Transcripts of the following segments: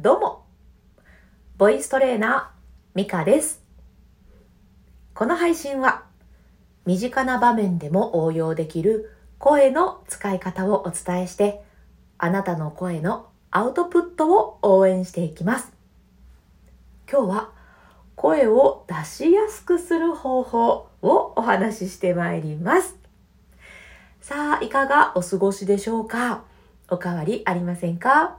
どうも、ボイストレーナー、ミカです。この配信は、身近な場面でも応用できる声の使い方をお伝えして、あなたの声のアウトプットを応援していきます。今日は、声を出しやすくする方法をお話ししてまいります。さあ、いかがお過ごしでしょうか？おかわりありませんか？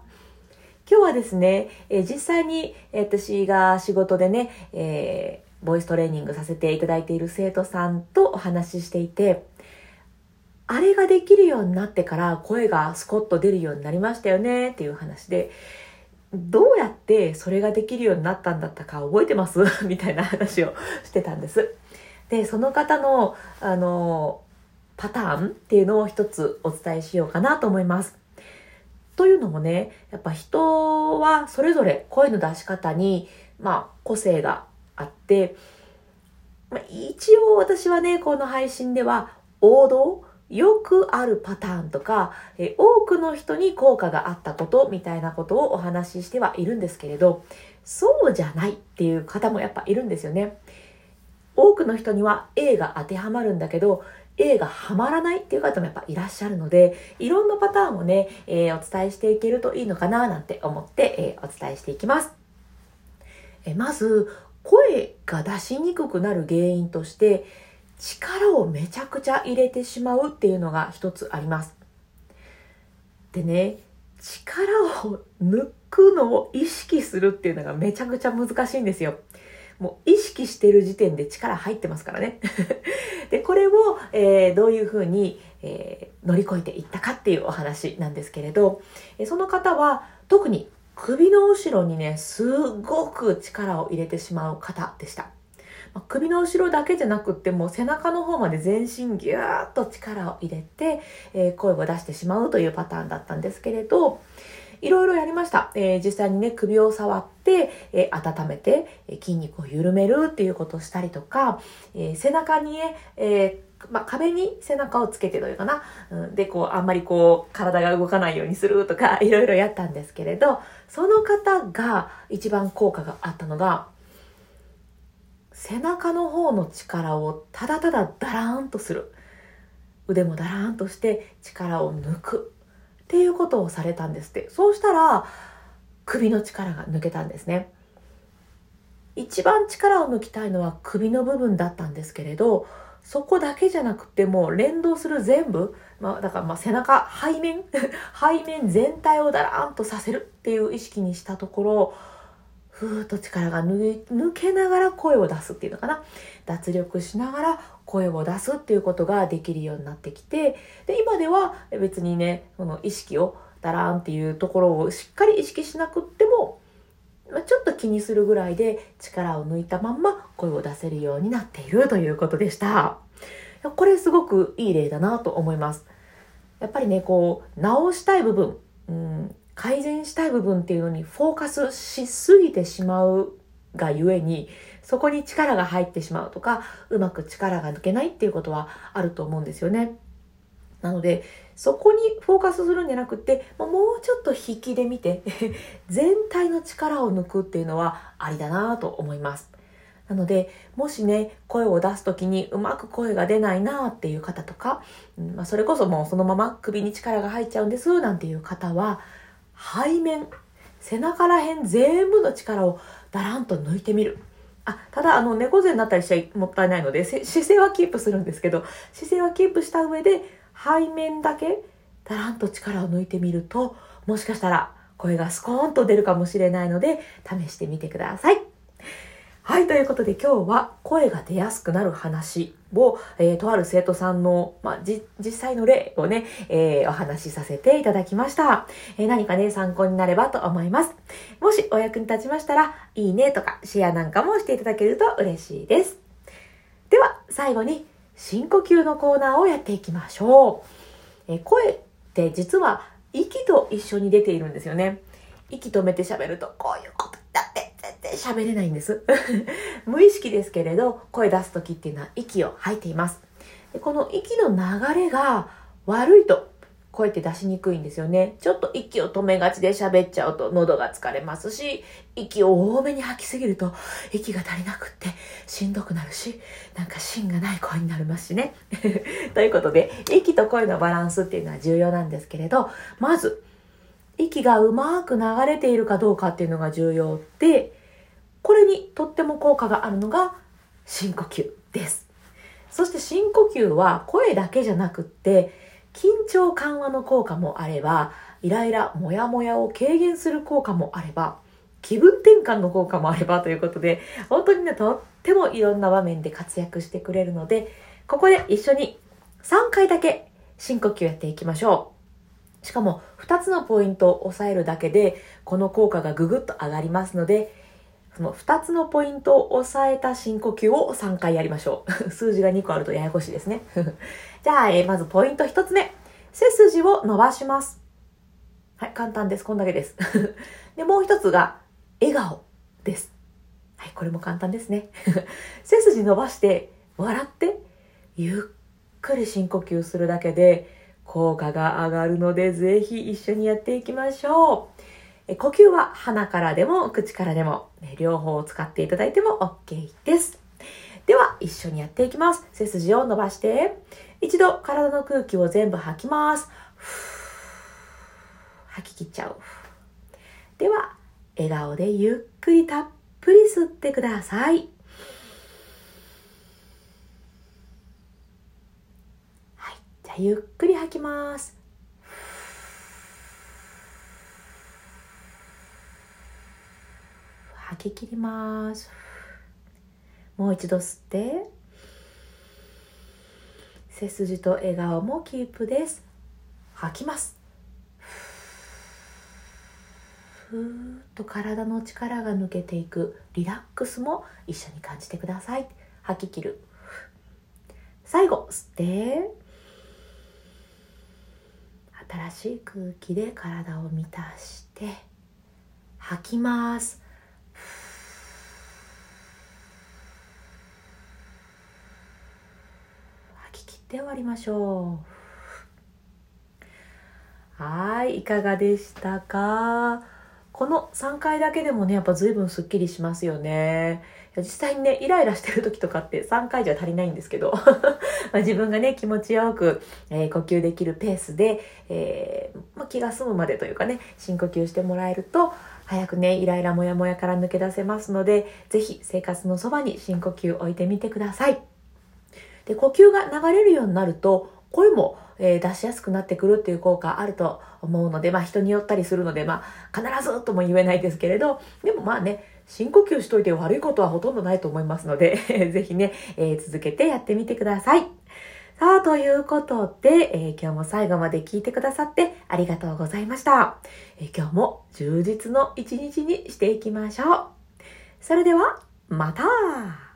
今日はですね、え実際に、私が仕事でね、えーボイストレーニングさせていただいている生徒さんとお話ししていて、あれができるようになってから声がスコッと出るようになりましたよねっていう話で、どうやってそれができるようになったんだったか覚えてます？みたいな話をしてたんです。で、その方の、あの、パターンっていうのを一つお伝えしようかなと思います。というのもね、やっぱ人はそれぞれ声の出し方に、まあ、個性があって、まあ、一応私はね、この配信では王道、よくあるパターンとか、え多くの人に効果があったことみたいなことをお話ししてはいるんですけれど、そうじゃないっていう方もやっぱいるんですよね。多くの人には A が当てはまるんだけど、A がはまらないっていう方もやっぱいらっしゃるので、いろんなパターンをね、えーお伝えしていけるといいのかななんて思って、えーお伝えしていきます。えーまず、声が出しにくくなる原因として、力をめちゃくちゃ入れてしまうっていうのが一つあります。でね、力を抜くのを意識するっていうのがめちゃくちゃ難しいんですよ。もう意識してる時点で力入ってますからね。で、これを、えーどういうふうに、えー乗り越えていったかっていうお話なんですけれど、えその方は特に首の後ろにね、すごく力を入れてしまう方でした。まあ首の後ろだけじゃなくってもう背中の方まで全身ギューッと力を入れて、えー声を出してしまうというパターンだったんですけれど、いろいろやりました。えー実際にね、首を触って、えー温めて、えー筋肉を緩めるっていうことをしたりとか、えー背中にね、えまあ、壁に背中をつけてというかな、うん、で、こう、あんまりこう、体が動かないようにするとか、いろいろやったんですけれど、その方が一番効果があったのが、背中の方の力をただただダラーンとする。腕もダラーンとして力を抜く。っていうことをされたんですって。そうしたら、首の力が抜けたんですね。一番力を抜きたいのは首の部分だったんですけれど、そこだけじゃなくても連動する全部、まあだからま背中、背面、背面全体をダラーンとさせるっていう意識にしたところ、ふーっと力が抜けながら声を出すっていうのかな。脱力しながら声を出すっていうことができるようになってきて、で、今では別にね、その意識をダラーンっていうところをしっかり意識しなくっても、まちょっと気にするぐらいで力を抜いたまんま声を出せるようになっているということでした。これすごくいい例だなと思います。やっぱりね、こう、直したい部分、うん、改善したい部分っていうのにフォーカスしすぎてしまうがゆえに、そこに力が入ってしまうとか、うまく力が抜けないっていうことはあると思うんですよね。なので、そこにフォーカスするんじゃなくて、もうちょっと引きで見て、全体の力を抜くっていうのはありだなと思います。なので、もしね、声を出すときにうまく声が出ないなっていう方とか、うんまあ、それこそもうそのまま首に力が入っちゃうんですなんていう方は、背面、背中ら辺全部の力をだらんと抜いてみる。あ、ただ、あの、猫背になったりしちゃもったいないので、姿勢はキープするんですけど、姿勢はキープした上で、背面だけ、だらんと力を抜いてみると、もしかしたら声がスコーンと出るかもしれないので、試してみてください。はい、ということで今日は声が出やすくなる話を、えーとある生徒さんの、まあ、じ実際の例をね、えーお話しさせていただきました、えー何かね、参考になればと思います。もしお役に立ちましたら、いいねとかシェアなんかもしていただけると嬉しいです。では、最後に深呼吸のコーナーをやっていきましょう。えー声って実は息と一緒に出ているんですよね。息止めて喋ると、こういうこと喋れないんです。無意識ですけれど、声出す時っていうのは息を吐いています。でこの息の流れが悪いと、声って出しにくいんですよね。ちょっと息を止めがちで喋っちゃうと喉が疲れますし、息を多めに吐きすぎると息が足りなくってしんどくなるし、なんか芯がない声になりますしね。ということで、息と声のバランスっていうのは重要なんですけれど、まず、息がうまく流れているかどうかっていうのが重要で、これにとっても効果があるのが深呼吸です。そして深呼吸は声だけじゃなくって、緊張緩和の効果もあれば、イライラ、モヤモヤを軽減する効果もあれば、気分転換の効果もあればということで、本当にね、とってもいろんな場面で活躍してくれるので、ここで一緒に3回だけ深呼吸やっていきましょう。しかも2つのポイントを押さえるだけで、この効果がぐぐっと上がりますので、その2つのポイントを押さえた深呼吸を3回やりましょう。数字が2個あるとややこしいですね。じゃあ、えー、まずポイント1つ目。背筋を伸ばします。はい、簡単です。こんだけです。で、もう一つが、笑顔です。はい、これも簡単ですね。背筋伸ばして、笑って、ゆっくり深呼吸するだけで、効果が上がるので、ぜひ一緒にやっていきましょう。呼吸は鼻からでも口からでも、両方を使っていただいても OK です。では、一緒にやっていきます。背筋を伸ばして、一度体の空気を全部吐きます。吐き切っちゃう。では、笑顔でゆっくりたっぷり吸ってください。はい。じゃあ、ゆっくり吐きます。吐き切ります。もう一度吸って。背筋と笑顔もキープです。吐きます。ふーっと体の力が抜けていく。リラックスも一緒に感じてください。吐き切る。最後吸って。新しい空気で体を満たして。吐きます。で終わりましょう。はいいかがでしたか？この3回だけでもねやっぱ随分すっきりしますよね。実際にねイライラしてる時とかって3回じゃ足りないんですけど。ま自分がね気持ちよく、えー、呼吸できるペースで、えー、まあ、気が済むまでというかね深呼吸してもらえると早くねイライラモヤモヤから抜け出せますので是非生活のそばに深呼吸置いてみてください。で、呼吸が流れるようになると、声も、えー、出しやすくなってくるっていう効果あると思うので、まあ人によったりするので、まあ必ずとも言えないですけれど、でもまあね、深呼吸しといて悪いことはほとんどないと思いますので、ぜひね、えー、続けてやってみてください。さあ、ということで、えー、今日も最後まで聞いてくださってありがとうございました。えー、今日も充実の一日にしていきましょう。それでは、また